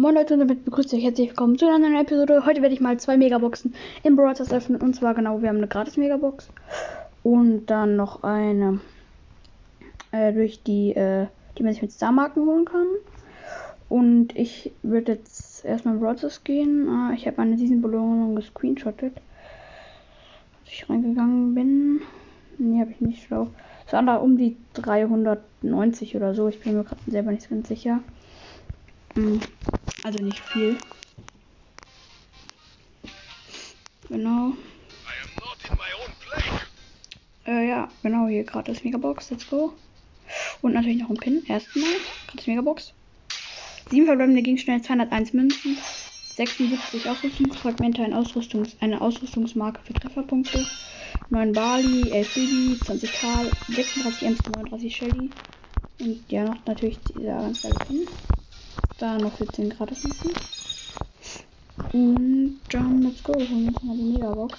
Moin Leute und damit begrüßt euch herzlich willkommen zu einer neuen Episode. Heute werde ich mal zwei Megaboxen im Stars öffnen. Und zwar genau, wir haben eine gratis Megabox. Und dann noch eine, äh, durch die, äh, die man sich mit Star-Marken holen kann. Und ich würde jetzt erstmal Brawl Stars gehen. Ah, ich habe meine Season-Belohnung gescreenshottet. Als ich reingegangen bin. Nee, habe ich nicht schlau. Es waren da um die 390 oder so. Ich bin mir gerade selber nicht ganz sicher. Hm, Also nicht viel. Genau. Äh, ja, genau, hier gratis Megabox, let's go. Und natürlich noch ein Pin, erstmal. Gratis Megabox. 7 verbleibende Gegenstände, 201 Münzen, 76 Ausrüstungsfragmente, ein Ausrüstungs eine Ausrüstungsmarke für Trefferpunkte, 9 Bali, 11 Bibi, 20 Karl, 36 Ems, 39 Shelly. Und ja, noch natürlich dieser ganz geile Pin. Da noch 14 gratis Münzen. Und dann let's go, holen wir uns mal die Megabox.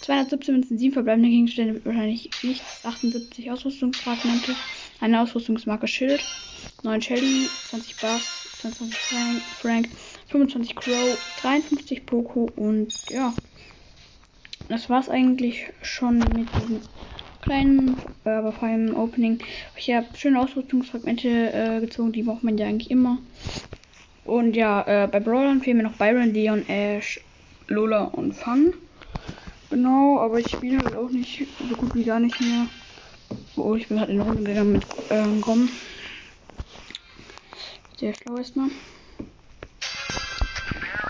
217 Münzen, 7 verbleibende Gegenstände, wahrscheinlich nichts. 78 Ausrüstungsfragmente, eine Ausrüstungsmarke Schild, 9 Shelly, 20 Bass, 22 Frank, Frank 25 Crow, 53 Poco und ja. Das war's eigentlich schon mit diesem kleinen, äh, aber vor allem Opening. Ich habe schöne Ausrüstungsfragmente äh, gezogen, die braucht man ja eigentlich immer. Und ja, äh, bei Brawlern fehlen mir noch Byron, Leon, Ash, Lola und Fun. Genau, aber ich spiele halt auch nicht so gut wie gar nicht mehr. Oh, ich bin gerade in Runde gegangen mit ähm, Grom. Sehr schlau erstmal.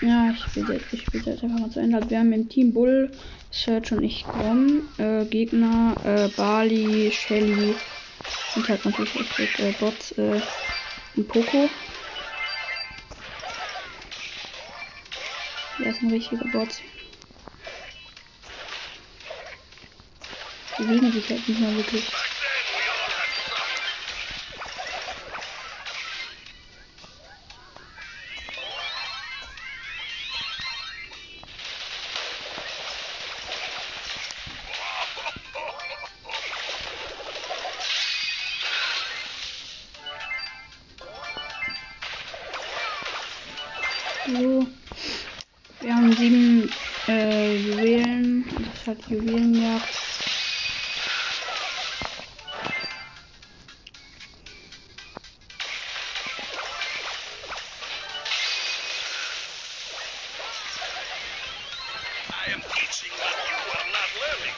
Ja, ich spiele jetzt, ich jetzt einfach mal zu Ende. Also wir haben im Team Bull, Search und ich Grom. Äh, Gegner, äh, Bali, Shelly und halt natürlich echt mit, äh, Bots äh, und Poco. Der ist ein richtiger Bot. Die bewegen sich halt nicht mehr wirklich. So. Wir haben sieben äh, Juwelen. Das ist halt Juwelenjagd. I am teaching what you are not learning.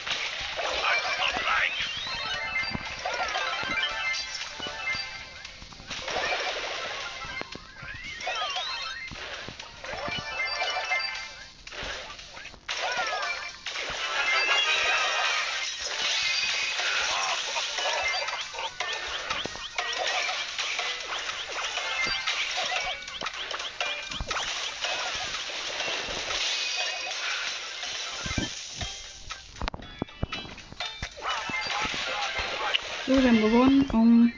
So, wir haben gewonnen. Um,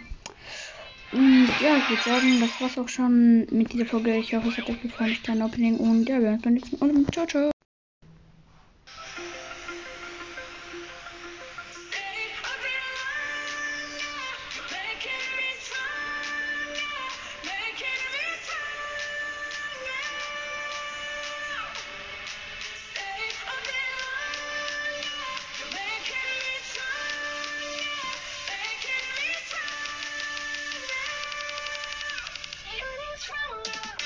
und ja, ich würde sagen, das war's auch schon mit dieser Folge. Ich hoffe, es hat euch gefallen. Ich kleine Opening und ja, wir sehen uns beim nächsten Mal. Ciao, ciao. trauma.